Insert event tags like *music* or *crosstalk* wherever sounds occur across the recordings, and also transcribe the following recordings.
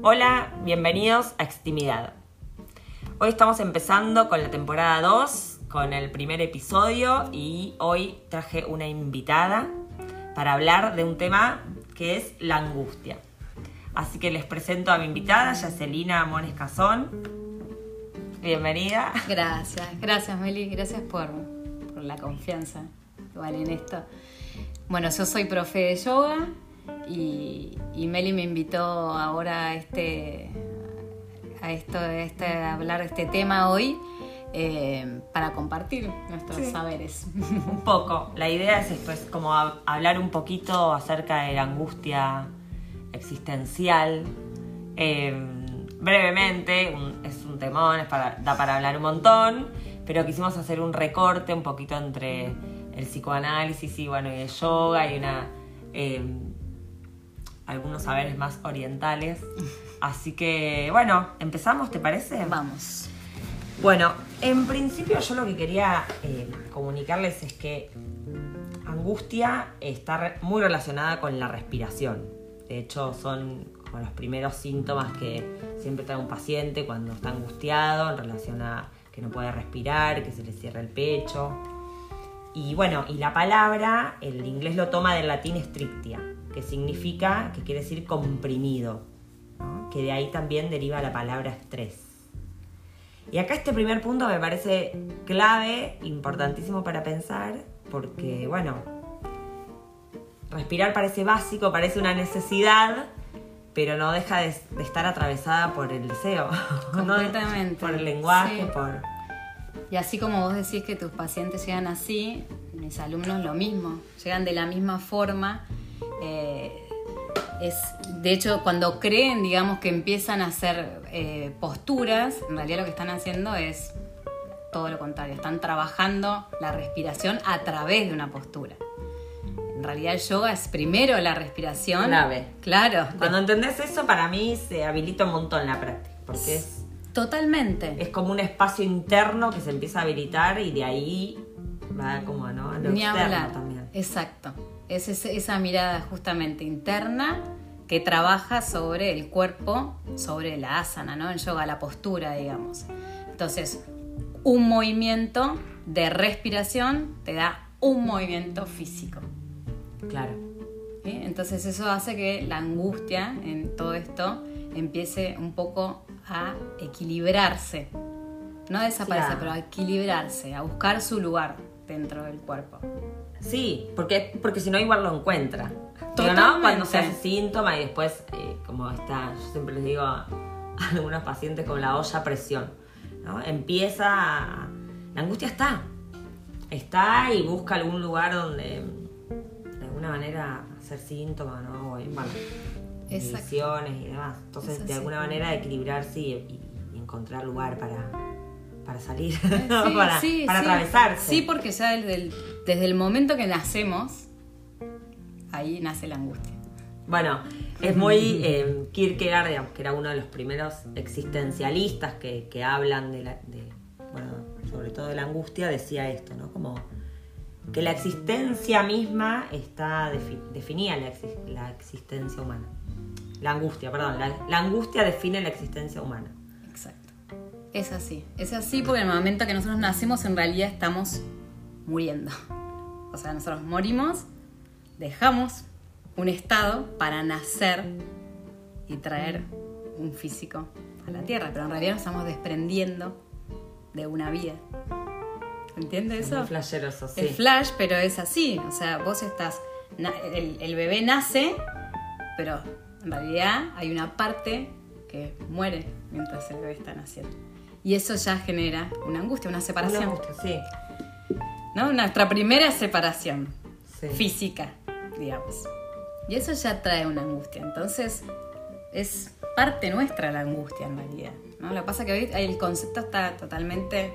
Hola, bienvenidos a Extimidad. Hoy estamos empezando con la temporada 2, con el primer episodio y hoy traje una invitada para hablar de un tema que es la angustia. Así que les presento a mi invitada, Yacelina Mones Cazón. Bienvenida. Gracias, gracias Meli, gracias por, la confianza igual en esto. Bueno, yo soy profe de yoga y, y Meli me invitó ahora a este a esto, a este, a hablar de este tema hoy eh, para compartir nuestros Sí. saberes. Un poco. La idea es esto, es como hab- hablar un poquito acerca de la angustia existencial. Eh, brevemente, un- es un temón, es para, da para hablar un montón, pero quisimos hacer un recorte un poquito entre el psicoanálisis y bueno, y el yoga y una eh, algunos saberes más orientales. Así que, bueno, empezamos, ¿te parece? Vamos. Bueno, en principio yo lo que quería eh, comunicarles es que angustia está muy relacionada con la respiración. De hecho, son como los primeros síntomas que siempre trae un paciente cuando está angustiado en relación a que no puede respirar, que se le cierra el pecho. Y bueno, y la palabra, el inglés lo toma del latín strictia, que significa, que quiere decir comprimido, ¿no? que de ahí también deriva la palabra estrés. Y acá este primer punto me parece clave, importantísimo para pensar, porque bueno, respirar parece básico, parece una necesidad, pero no deja de, de estar atravesada por el deseo, *laughs* ¿no? Completamente. por el lenguaje, Sí. por... Y así como vos decís que tus pacientes llegan así, mis alumnos lo mismo, llegan de la misma forma. Eh, es, de hecho, cuando creen, digamos, que empiezan a hacer eh, posturas, en realidad lo que están haciendo es todo lo contrario, están trabajando la respiración a través de una postura. En realidad el yoga es primero la respiración. Clave. Claro, Cuando entendés eso, para mí se habilita un montón la práctica, porque es, totalmente. es como un espacio interno que se empieza a habilitar y de ahí va como, ¿no? A lo Ni externo hablar. también. Exacto. Es esa mirada justamente interna que trabaja sobre el cuerpo, sobre la asana, ¿no? En yoga, la postura, digamos. Entonces, un movimiento de respiración te da un movimiento físico. Claro. ¿sí? Entonces eso hace que la angustia en todo esto empiece un poco a equilibrarse. No a desaparecer, Claro. pero a equilibrarse, a buscar su lugar dentro del cuerpo. Sí, porque, porque si no igual lo encuentra. Pero no cuando se hace síntoma y después, eh, como está, yo siempre les digo a, *laughs* a algunos pacientes como la olla a presión, ¿no? Empieza, a- la angustia está, está y busca algún lugar donde de alguna manera hacer síntoma, ¿no? O, bueno, Exacto. inhibiciones y demás. Entonces, Es de alguna manera equilibrarse y, y- y encontrar lugar para, para salir, *laughs* Sí, para, sí, para sí. atravesarse. Sí, porque ya el, desde el momento que nacemos, ahí nace la angustia. Bueno, es muy eh, Kierkegaard, digamos, que era uno de los primeros existencialistas que, que hablan de, la, de, bueno, sobre todo de la angustia, decía esto, ¿no? Como que la existencia misma está defi- definía la existencia humana. La angustia, perdón, la, la angustia define la existencia humana. Exacto. Es así. Es así porque en el momento que nosotros nacemos, en realidad estamos muriendo. O sea, nosotros morimos, dejamos un estado para nacer y traer un físico a la tierra, pero en realidad nos estamos desprendiendo de una vida. ¿Entiendes eso? Flashero eso, sí. El flash, pero es así. O sea, vos estás. El, el bebé nace, pero en realidad hay una parte que muere mientras el bebé está naciendo. Y eso ya genera una angustia, una Una separación. angustia, sí. ¿No? Nuestra primera separación Sí. física, digamos. Y eso ya trae una angustia. Entonces, es parte nuestra la angustia en realidad. ¿no? Lo que pasa es que hoy el concepto está totalmente.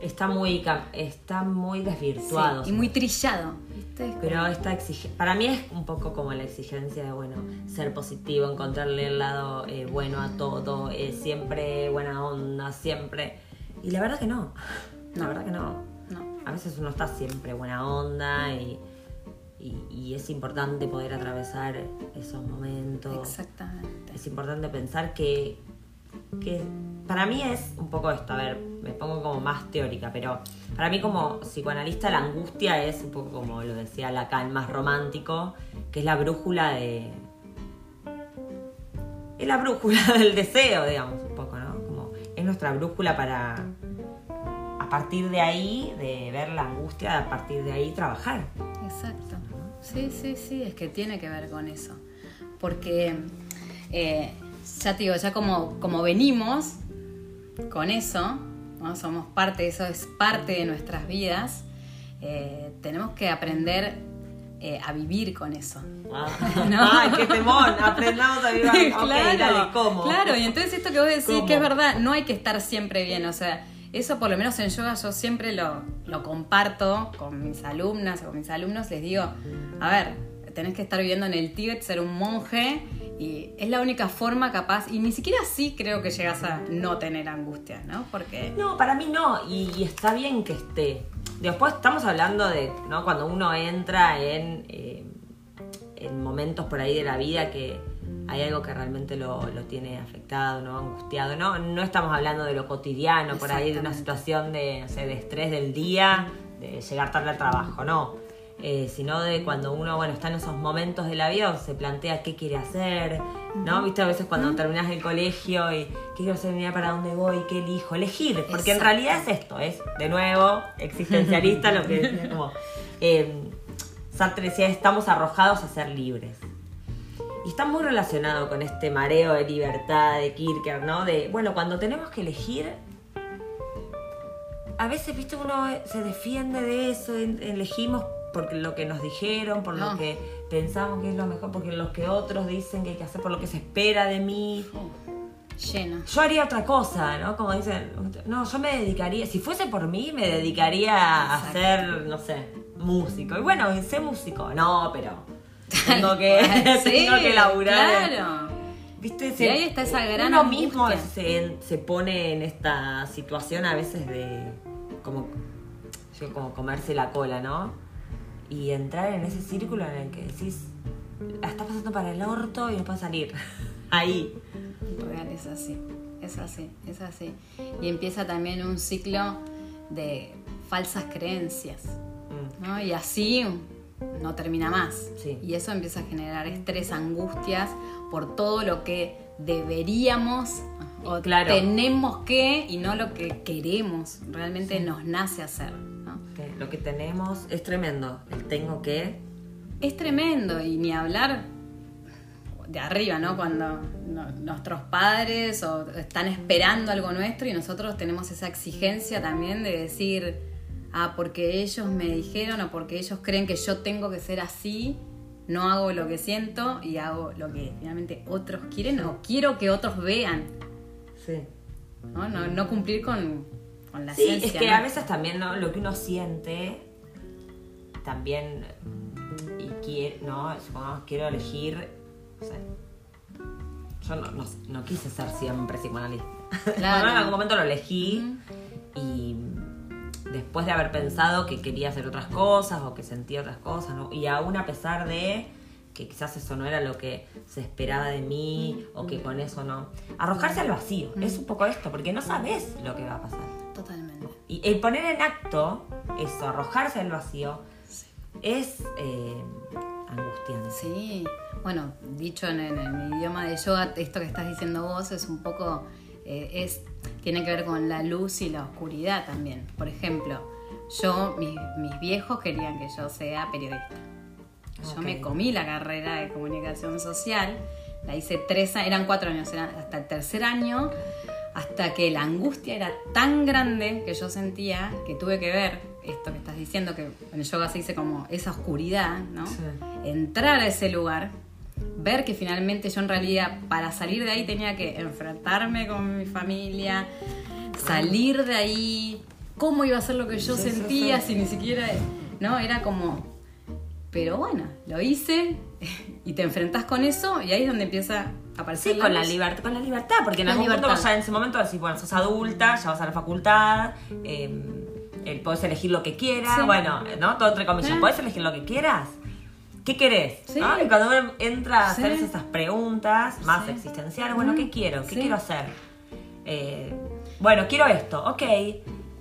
Está muy, está muy desvirtuado. sí, y muy trillado. ¿viste? Es como- Pero esta exige para mí es un poco como la exigencia de, bueno, ser positivo, encontrarle el lado eh, bueno a todo, eh, siempre buena onda, siempre... Y la verdad que no, la verdad que no. A veces uno está siempre buena onda y, y y, y es importante poder atravesar esos momentos. Exactamente. Es importante pensar que, que para mí es un poco esto, a ver, me pongo como más teórica, pero para mí como psicoanalista la angustia es un poco como lo decía Lacan, más romántico, que es la brújula de... Es la brújula *laughs* del deseo, digamos, un poco, ¿no? Como es nuestra brújula para, a partir de ahí, de ver la angustia, a partir de ahí trabajar. Exacto. Sí, sí, sí, es que tiene que ver con eso. Porque, eh, ya te digo, ya como, como venimos con eso, ¿no? somos parte, eso es parte de nuestras vidas, eh, tenemos que aprender eh, a vivir con eso. Ah. *laughs* No. *laughs* Ay, qué temón, aprendamos a vivir. *laughs* Ok, dale, ¿cómo? Claro, y entonces esto que vos decís ¿Cómo? que es verdad, no hay que estar siempre bien, o sea, eso por lo menos en yoga yo siempre lo, lo comparto con mis alumnas o con mis alumnos, les digo, a ver, tenés que estar viviendo en el Tíbet, ser un monje, y es la única forma capaz, y ni siquiera así creo que llegas a no tener angustia, ¿no? Porque... No, para mí no, y, está bien que esté. Después estamos hablando de, ¿no? Cuando uno entra en, eh, en momentos por ahí de la vida que hay algo que realmente lo, lo tiene afectado, ¿no? Angustiado, ¿no? No estamos hablando de lo cotidiano, por ahí de una situación de, de estrés del día, de llegar tarde al trabajo, no. Eh, sino de cuando uno, bueno, está en esos momentos de la vida se plantea qué quiere hacer, ¿no? Viste, a veces cuando terminas el colegio y qué quiero hacer, mira para dónde voy, qué elijo, elegir, porque en realidad es esto, es de nuevo existencialista lo que *laughs* decía como eh, Sartre decía, estamos arrojados a ser libres. Y está muy relacionado con este mareo de libertad de Kierkegaard, ¿no? De, bueno, cuando tenemos que elegir, a veces, viste, uno se defiende de eso, elegimos por lo que nos dijeron, por lo No. que pensamos que es lo mejor, porque lo que otros dicen que hay que hacer, por lo que se espera de mí. Lleno. Yo haría otra cosa, ¿no? Como dicen, no, yo me dedicaría, si fuese por mí, me dedicaría a ser, no sé, músico. Y bueno, sé músico, no, pero *laughs* *laughs* tengo que, Sí, tengo que laburar. Claro. ¿Viste? Sí, ahí está esa gran Uno angustia. mismo se, se pone en esta situación a veces de como, como comerse la cola, ¿no? Y entrar en ese círculo en el que decís, la estás pasando para el orto y no puedes salir. *laughs* Ahí. Real, es así, es así, es así. Y empieza también un ciclo de falsas creencias, Mm. ¿no? Y así no termina más. Sí. Y eso empieza a generar estrés, angustias por todo lo que deberíamos o Claro. tenemos que y no lo que queremos, realmente nos nace hacer. Lo que tenemos es tremendo. El tengo que. Es tremendo y ni hablar de arriba, ¿no? Cuando no- nuestros padres o están esperando algo nuestro y nosotros tenemos esa exigencia también de decir, ah, porque ellos me dijeron o porque ellos creen que yo tengo que ser así, no hago lo que siento y hago lo que finalmente otros quieren o quiero que otros vean, Sí. ¿no? No, no cumplir con, con la Sí, ciencia. es que ¿no? a veces también ¿no? lo que uno siente también y quiere, ¿no? Supongamos quiero elegir, no sé. Yo no, no, no quise ser siempre psicoanalista. *laughs* Claro. Bueno, en algún momento lo elegí y después de haber pensado que quería hacer otras cosas o que sentía otras cosas, ¿no? Y aún a pesar de que quizás eso no era lo que se esperaba de mí o que con eso no. Arrojarse al vacío, es un poco esto, porque no sabes lo que va a pasar. Totalmente. Y el poner en acto eso, arrojarse al vacío, es eh, angustiante. Sí, bueno, dicho en, en el idioma de yoga, esto que estás diciendo vos es un poco, eh, es, tiene que ver con la luz y la oscuridad también. Por ejemplo, yo, mis, mis viejos querían que yo sea periodista. Yo me comí la carrera de comunicación social, la hice tres años, eran cuatro años, eran hasta el tercer año, hasta que la angustia era tan grande que yo sentía que tuve que ver esto que estás diciendo, que en el yoga se dice como esa oscuridad, ¿no? Sí. Entrar a ese lugar, ver que finalmente yo en realidad para salir de ahí tenía que enfrentarme con mi familia, salir de ahí, cómo iba a ser lo que yo Sí, sentía sí. si ni siquiera, ¿no? Era como, pero bueno, lo hice *laughs* y te enfrentás con eso y ahí es donde empieza a aparecer Sí, con la, libertad, con la libertad, porque en La algún libertad. punto ya en ese momento decís, bueno, sos adulta, ya vas a la facultad, eh, podés elegir lo que quieras, Sí. bueno, ¿no? Todo entre comillas, Eh. podés elegir lo que quieras. ¿Qué querés? Sí. ¿no? Y cuando uno entra a Sí. hacerse esas preguntas más Sí. existenciales, bueno, ¿qué quiero? ¿Qué quiero hacer? Eh, bueno, quiero esto, ok.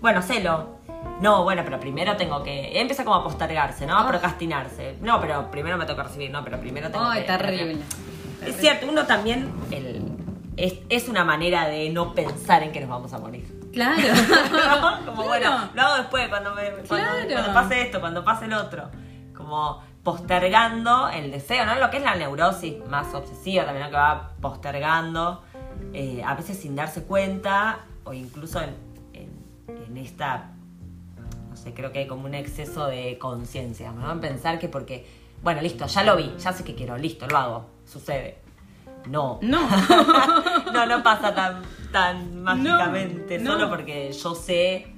Bueno, hacelo. No, bueno, pero primero tengo que. Empieza como a postergarse, ¿no? A Ah. procrastinarse. No, pero primero me toca recibir, no, pero primero tengo Ay, que. terrible. Es cierto, uno también. el- es, es una manera de no pensar en que nos vamos a morir. Claro. ¿no? *laughs* Como Claro. bueno, lo hago después, cuando, me, cuando, Claro. cuando pase esto, cuando pase el otro. Como postergando el deseo, ¿no? Lo que es la neurosis más obsesiva también, ¿no? Que va postergando, eh, a veces sin darse cuenta, o incluso en, en- en esta, no sé, creo que hay como un exceso de conciencia, ¿no? En pensar que porque, bueno, listo, ya lo vi, ya sé que quiero, listo, lo hago, sucede. No. No. *laughs* no, no pasa tan, tan mágicamente, no. solo porque yo sé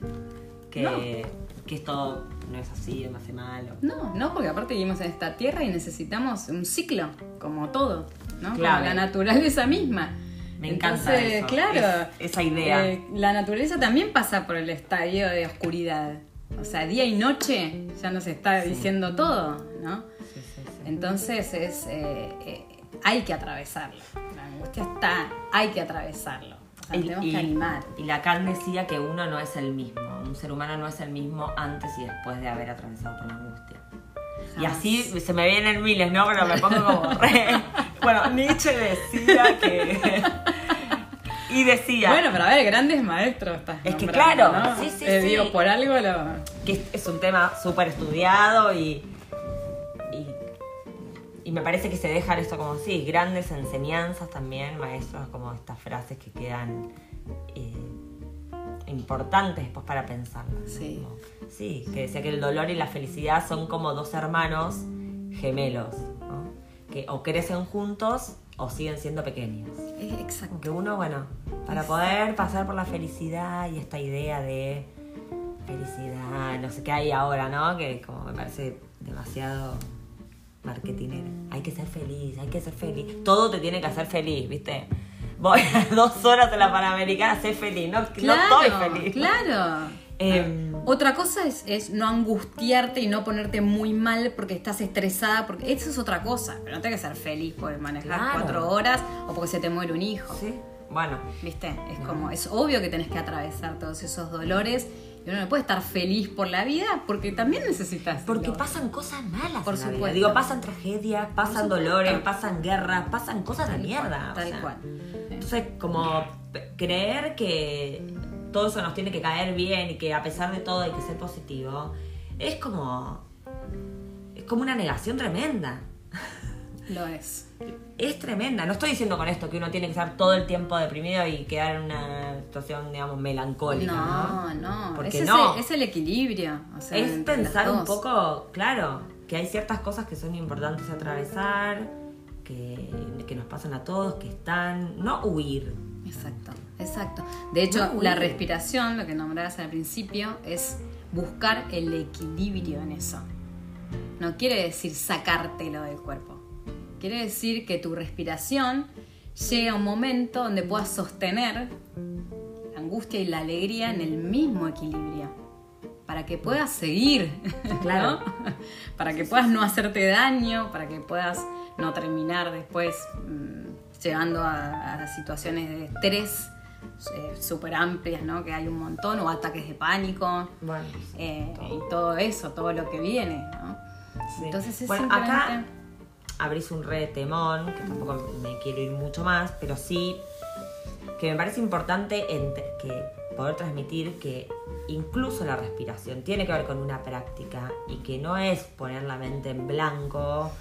que, que esto no es así, me hace malo. No, no, porque aparte vivimos en esta tierra y necesitamos un ciclo, como todo, ¿no? Claro. Como la naturaleza misma. Me encanta Entonces, eso, claro. es- esa idea. eh, la naturaleza también pasa por el estadio de oscuridad. O sea, día y noche ya nos está diciendo todo, ¿no? Sí, sí, sí. Entonces es eh, eh, hay que atravesarlo. La angustia está, hay que atravesarlo. Y- tenemos y- que animar. Y Lacan decía que uno no es el mismo, un ser humano no es el mismo antes y después de haber atravesado por la angustia. Y así se me vienen miles, ¿no? Pero me pongo como *laughs* re... Bueno, Nietzsche decía que... *laughs* Y decía... Bueno, pero a ver, grandes maestros estás Es que claro, ¿no? sí, sí, Eh, sí. Digo, por algo lo... que es- un tema súper estudiado y, y me parece que se dejan esto como sí, grandes enseñanzas también, maestros, como estas frases que quedan eh, importantes después para pensarlas. ¿no? Sí. Como- sí, que decía que el dolor y la felicidad son como dos hermanos gemelos, ¿no? que o crecen juntos o siguen siendo pequeños. Eh, Exacto. Aunque uno, bueno, para poder pasar por la felicidad y esta idea de felicidad, no sé qué hay ahora, ¿no? Que como me parece demasiado marketinero. Hay que ser feliz, hay que ser feliz. Todo te tiene que hacer feliz, ¿viste? Voy a *laughs* dos horas en la Panamericana, sé feliz. No, Claro, no estoy feliz. claro. Em, Otra cosa es, es no angustiarte y no ponerte muy mal porque estás estresada, porque eso es otra cosa. Pero no tienes que ser feliz por manejar Claro. cuatro horas o porque se te muere un hijo. sí, bueno. ¿Viste? Es como, es obvio que tenés que atravesar todos esos dolores y uno no puede estar feliz por la vida porque también necesitas. Porque pasan cosas malas Por en la vida. supuesto. Digo, pasan tragedias, pasan dolores, pasan guerras, pasan cosas de mierda. cual, o tal sea. cual. Entonces, como creer que todo eso nos tiene que caer bien y que a pesar de todo hay que ser positivo, es como. Es como una negación tremenda. Lo es. Es tremenda. No estoy diciendo con esto que uno tiene que estar todo el tiempo deprimido y quedar en una situación, digamos, melancólica. No, No, no. Porque es no. el- Es, el equilibrio. o sea, es pensar un poco, claro, que hay ciertas cosas que son importantes atravesar, que, que nos pasan a todos, que están. No huir. Exacto, exacto. De hecho, No, la respiración, lo que nombrabas al principio, es buscar el equilibrio en eso. No quiere decir sacártelo del cuerpo. Quiere decir que tu respiración llegue a un momento donde puedas sostener la angustia y la alegría en el mismo equilibrio. Para que puedas seguir, Claro. ¿no? *laughs* Para que puedas no hacerte daño, para que puedas no terminar después mm, llegando a, a situaciones de estrés eh, súper amplias, ¿no? Que hay un montón, o ataques de pánico, Bueno, eh, y todo eso, todo lo que viene, ¿no? Sí. Entonces es bueno, simplemente... acá abrís un re temón, que tampoco me quiero ir mucho más, pero sí que me parece importante que poder transmitir que incluso la respiración tiene que ver con una práctica y que no es poner la mente en blanco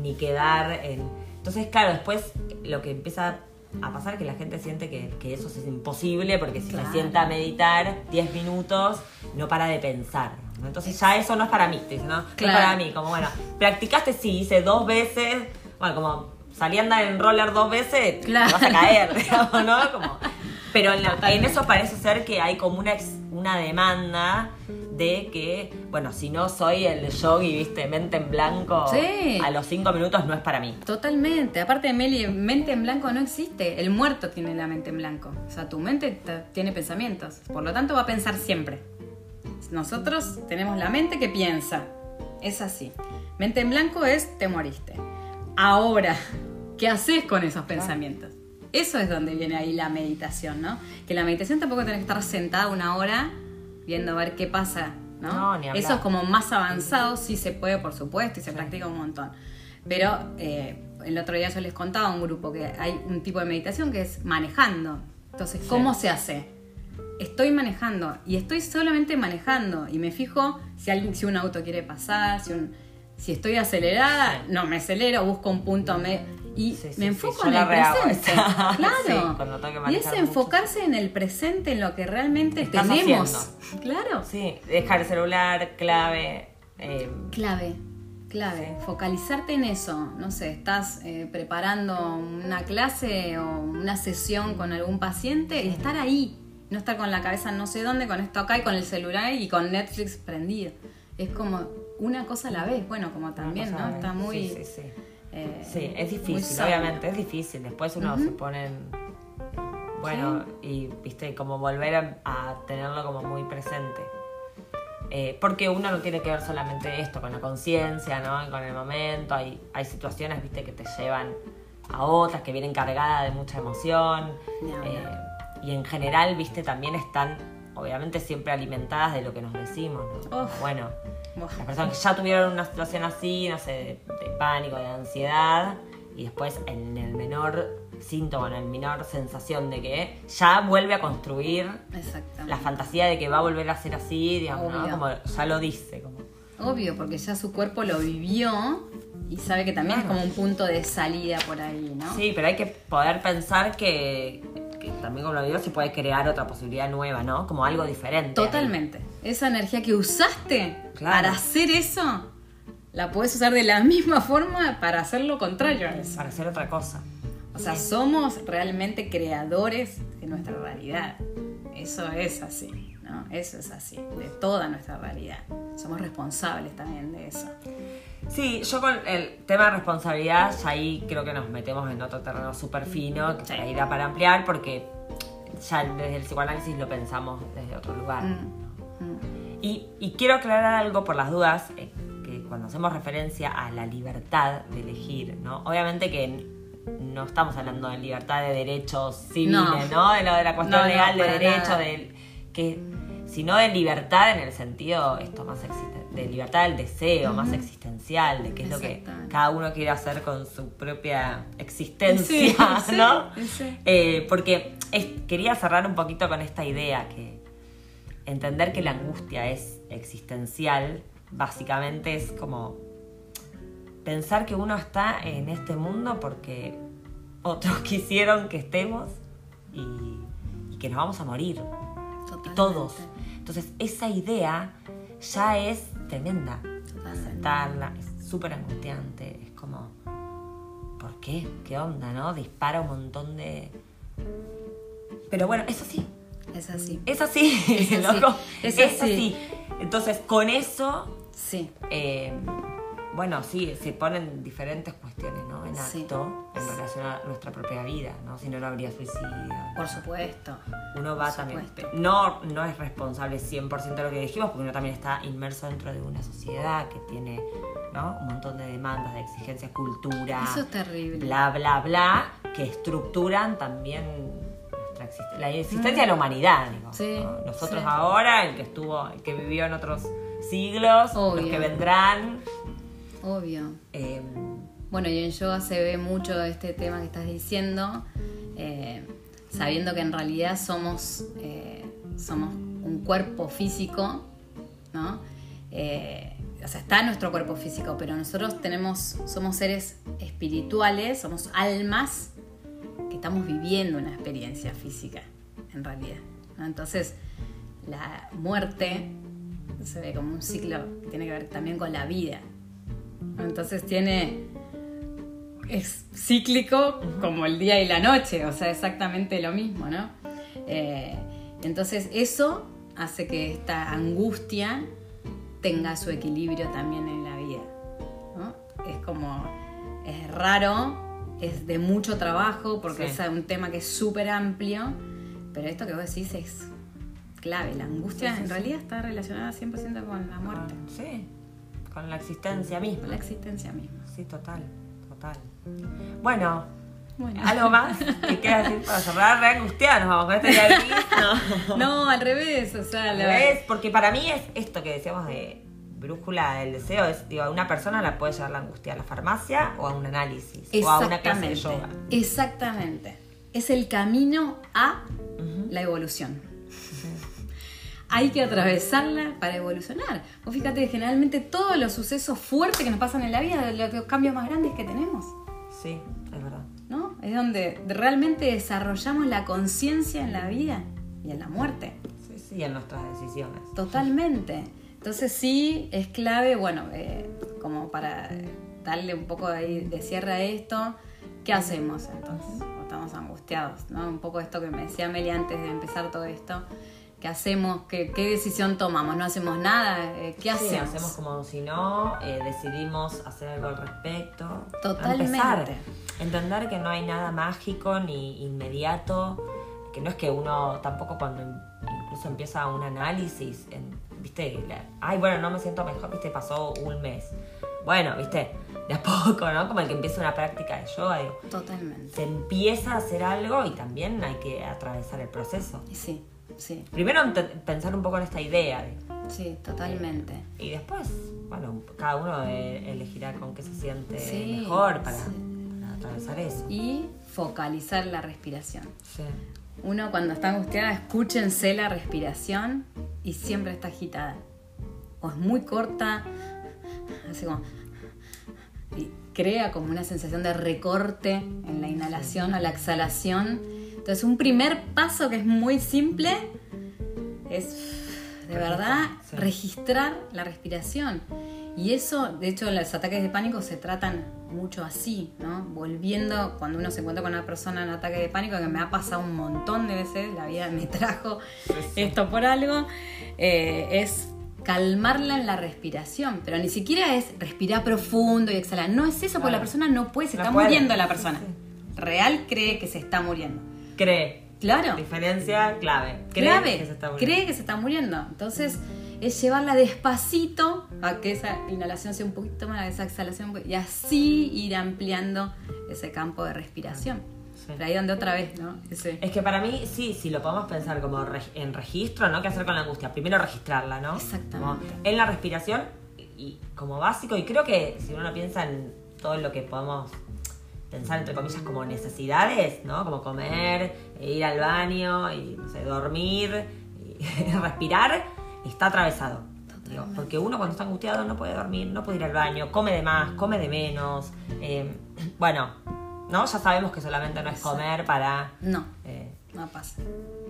ni quedar en... Entonces, claro, después lo que empieza a pasar es que la gente siente que, que eso es imposible porque si Claro. se sienta a meditar 10 minutos no para de pensar. ¿No? Entonces ya eso no es para mí, te dice, ¿no? No Claro. es para mí, como bueno, practicaste sí, hice dos veces, bueno, como salí a andar en roller dos veces, Claro. te vas a caer, *laughs* digamos, ¿no? Como, pero en, la- en eso parece ser que hay como una, una demanda de que, bueno, si no soy el yogi, viste, mente en blanco, Sí. a los cinco minutos no es para mí. Totalmente. Aparte Meli, mente en blanco no existe. El muerto tiene la mente en blanco. O sea, tu mente tiene pensamientos. Por lo tanto, va a pensar siempre. Nosotros tenemos la mente que piensa. es así. Mente en blanco es te moriste. Ahora, *laughs* ¿qué haces con esos pensamientos? Eso es donde viene ahí la meditación, ¿no? Que la meditación tampoco tiene que estar sentada una hora viendo a ver qué pasa, ¿no? No, ni. Eso es como más avanzado, sí se puede, por supuesto, y se practica un montón. Pero eh, el otro día yo les contaba a un grupo que hay un tipo de meditación que es manejando. Entonces, ¿cómo se hace? Estoy manejando y estoy solamente manejando y me fijo si alguien, si un auto quiere pasar, si un, si estoy acelerada, no me acelero, busco un punto me, y Sí, sí, me enfoco en el presente. *laughs* Claro. Y es mucho. enfocarse en el presente, en lo que realmente tenemos. Claro. Sí, dejar el celular, clave. eh, Clave, clave. Focalizarte en eso. No sé, estás eh, preparando una clase o una sesión con algún paciente y estar ahí. No estar con la cabeza no sé dónde, con esto acá y con el celular y con Netflix prendido. Es como una cosa a la vez. Bueno, como también, ¿no? Está muy. Sí, sí, sí. eh, Sí, es difícil, obviamente, es difícil. Después uno se pone en- Bueno, y viste, como volver a, a tenerlo como muy presente. Eh, porque uno no tiene que ver solamente esto con la conciencia, ¿no? Con el momento. Hay, hay situaciones, viste, que te llevan a otras, que vienen cargadas de mucha emoción. Y en general, viste, también están, obviamente, siempre alimentadas de lo que nos decimos, ¿no? Uf. Bueno, las personas que ya tuvieron una situación así, no sé, de, de pánico, de ansiedad, y después en el menor síntoma, en el menor sensación de que ya vuelve a construir la fantasía de que va a volver a ser así, digamos, ¿no? Como ya lo dice, como. Obvio, porque ya su cuerpo lo vivió y sabe que también es como un punto de salida por ahí, ¿no? Sí, pero hay que poder pensar que, que también, como lo digo, se puede crear otra posibilidad nueva, ¿no? Como algo diferente. Totalmente. Esa energía que usaste Claro. para hacer eso, la puedes usar de la misma forma para hacer lo contrario. Para hacer otra cosa. O sea, somos realmente creadores de nuestra realidad. Eso es así, ¿no? Eso es así, de toda nuestra realidad. Somos responsables también de eso. Sí, yo con el tema de responsabilidad, ya ahí creo que nos metemos en otro terreno súper fino, que Sí. ahí da para ampliar, porque ya desde el psicoanálisis lo pensamos desde otro lugar. Mm. Y, y quiero aclarar algo por las dudas, eh, que cuando hacemos referencia a la libertad de elegir, ¿no? Obviamente que no estamos hablando de libertad de derechos civiles, ¿no? No. De lo de la cuestión No, legal de derechos, del que sino de libertad en el sentido esto más de libertad del deseo, más existencial, de qué es lo que cada uno quiere hacer con su propia existencia, Sí, *laughs* sí, ¿no? sí. Eh, porque es- quería cerrar un poquito con esta idea que entender que la angustia es existencial, básicamente es como pensar que uno está en este mundo porque otros *laughs* quisieron que estemos y, y que nos vamos a morir, Totalmente. todos. Entonces esa idea ya es tremenda. Aceptarla, es súper angustiante, es como, ¿por qué? ¿Qué onda, no? Dispara un montón de... Pero bueno, es así, Es así. es así, Es *laughs* así, loco. es así. Entonces, con eso, Sí. eh, bueno, sí, se ponen diferentes cuestiones, ¿no? En Sí. acto, en relación a nuestra propia vida, ¿no? Si no, no habría suicidio. Por supuesto. Uno va Por también. supuesto. No, no es responsable 100% de lo que dijimos, porque uno también está inmerso dentro de una sociedad que tiene ¿no? un montón de demandas, de exigencias, cultura, Eso es terrible. bla, bla, bla, que estructuran también nuestra exist- la existencia de la humanidad. digo, Sí, ¿no? Nosotros sí. ahora, el que estuvo, el que vivió en otros siglos, los que vendrán. Obvio. eh, Bueno, y en yoga se ve mucho este tema que estás diciendo, eh, sabiendo que en realidad somos, eh, somos un cuerpo físico, ¿no? Eh, o sea, está nuestro cuerpo físico, pero nosotros tenemos, somos seres espirituales, somos almas que estamos viviendo una experiencia física, en realidad. ¿no? Entonces, la muerte se ve como un ciclo que tiene que ver también con la vida. Entonces tiene es cíclico como el día y la noche, o sea, exactamente lo mismo, ¿no? Eh, entonces eso hace que esta angustia tenga su equilibrio también en la vida, ¿no? Es como, es raro, es de mucho trabajo porque Sí. es un tema que es súper amplio, pero esto que vos decís es clave, la angustia Sí, sí, en realidad está relacionada 100% con la muerte. Sí, con la existencia misma. La existencia misma. Sí, total, total. Bueno, Bueno. ¿algo más que quieras decir para cerrar? Re angustiada, nos vamos con este día *laughs* ¿no? No, al revés, o sea, Al revés, porque para mí es esto que decíamos de brújula del deseo, es, digo, a una persona la puede llevar la angustia a la farmacia o a un análisis o a una clase de yoga. Exactamente. Es el camino a la evolución. Hay que atravesarla para evolucionar. Vos fíjate que generalmente todos los sucesos fuertes que nos pasan en la vida, los cambios más grandes que tenemos, Sí, es verdad. ¿no? Es donde realmente desarrollamos la conciencia en la vida y en la muerte. Sí, sí, en nuestras decisiones. Totalmente. Entonces sí es clave, bueno, eh, como para darle un poco ahí de cierre a esto, ¿qué hacemos entonces? Estamos angustiados, ¿no? Un poco esto que me decía Meli antes de empezar todo esto. ¿Qué hacemos? ¿Qué, qué decisión tomamos? ¿No hacemos nada? Eh, ¿Qué Sí, hacemos? hacemos como si no, eh, decidimos hacer algo al respecto. Totalmente. empezar. Entender que no hay nada mágico ni inmediato, que no es que uno tampoco cuando in- incluso empieza un análisis, en- viste, ay bueno, no me siento mejor, viste, pasó un mes. Bueno, viste, de a *laughs* poco, ¿no? Como el que empieza una práctica de yoga, digo, Totalmente. se empieza a hacer algo y también hay que atravesar el proceso. Sí, sí, Primero pensar un poco en esta idea, sí, totalmente. Y después, bueno, cada uno eh, elegirá con qué se siente Sí, mejor para, sí. para atravesar eso. Y focalizar la respiración. Sí. Uno cuando está angustiada, escúchense la respiración y siempre está agitada. O es muy corta, así como... Y crea como una sensación de recorte en la inhalación o la exhalación. Entonces un primer paso que es muy simple es, de verdad, Sí. registrar la respiración. Y eso, de hecho, los ataques de pánico se tratan mucho así, ¿no? Volviendo, cuando uno se encuentra con una persona en ataque de pánico, que me ha pasado un montón de veces, la vida me *laughs* trajo esto por algo, eh, es calmarla en la respiración, pero ni siquiera es respirar profundo y exhalar, no es eso, porque Claro. la persona no puede, se No está puede. muriendo la persona. Real cree que se está muriendo. Cree. Claro. Diferencia clave. Cree Clave, que se está muriendo. cree que se está muriendo. Entonces, es llevarla despacito a que esa inhalación sea un poquito más, esa exhalación, y así ir ampliando ese campo de respiración. Sí. Pero ahí donde otra vez, ¿no? Ese- Es que para mí, sí, si lo podemos pensar como reg- en registro, ¿no? ¿Qué hacer con la angustia? Primero registrarla, ¿no? Exactamente. Como en la respiración y como básico, y creo que si uno piensa en todo lo que podemos pensar, entre comillas, como necesidades, ¿no? Como comer, e ir al baño, y, no sé, dormir, y *laughs* respirar, está atravesado. Digo, porque uno cuando está angustiado no puede dormir, no puede ir al baño, come de más, come de menos. eh, *clears throat* bueno, ¿no? Ya sabemos que solamente no es comer para... No, eh, no pasa.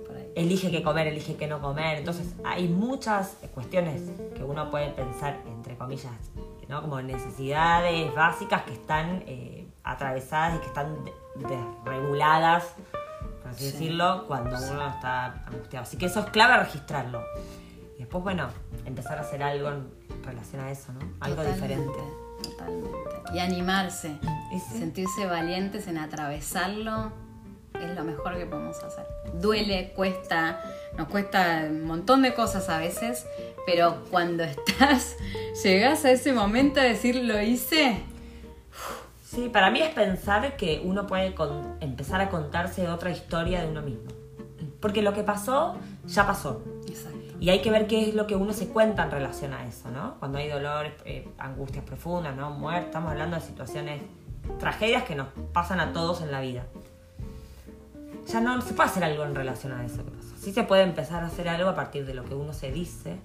Por ahí. elige qué comer, elige qué no comer. Entonces hay muchas cuestiones que uno puede pensar, entre comillas, ¿no? como necesidades básicas que están eh, atravesadas y que están de- desreguladas, por así Sí. decirlo, cuando uno está angustiado. Así que eso es clave registrarlo. Y después, bueno, empezar a hacer algo en relación a eso, ¿no? Algo Totalmente, diferente. Totalmente. Y animarse, Y sí. sentirse valientes en atravesarlo es lo mejor que podemos hacer. Duele, cuesta, nos cuesta un montón de cosas a veces, pero cuando *laughs* estás, llegas a ese momento de decir lo hice, Sí, para mí es pensar que uno puede con- empezar a contarse otra historia de uno mismo. Porque lo que pasó, ya pasó. exacto. Y hay que ver qué es lo que uno se cuenta en relación a eso, ¿no? Cuando hay dolores, eh, angustias profundas, ¿no? Muerte, estamos hablando de situaciones, tragedias que nos pasan a todos en la vida. Ya no se puede hacer algo en relación a eso que pasó. Sí se puede empezar a hacer algo a partir de lo que uno se dice,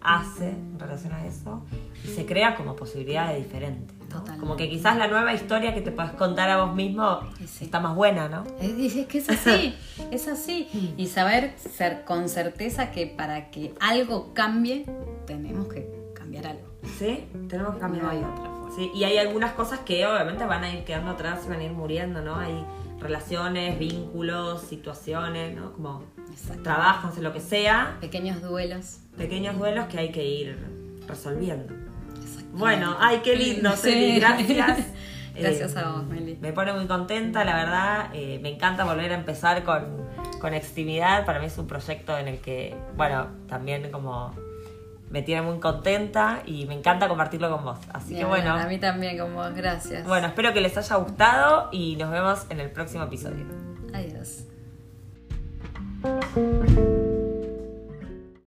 hace en relación a eso, y se crea como posibilidades diferentes. ¿no? Como que quizás la nueva historia que te puedes contar a vos mismo sí. está más buena, ¿no? Es, es que es así, *laughs* es así. Y saber ser con certeza que para que algo cambie, tenemos que cambiar algo. Sí, tenemos que cambiar No hay algo. otra forma. Sí, y hay algunas cosas que obviamente van a ir quedando atrás y van a ir muriendo, ¿no? Hay relaciones, vínculos, situaciones, ¿no? Como Exacto. trabajos, lo que sea, Pequeños duelos. pequeños duelos que hay que ir resolviendo. Bueno, ay, qué lindo, Sí. Celi, gracias. *laughs* Gracias Eh, a vos, Meli. Me pone muy contenta, la verdad. eh, me encanta volver a empezar con, con Extimidad. Para mí es un proyecto en el que, bueno, también como me tiene muy contenta y me encanta compartirlo con vos. Así que bueno. A mí también con vos, gracias. Bueno, espero que les haya gustado y nos vemos en el próximo episodio. Adiós.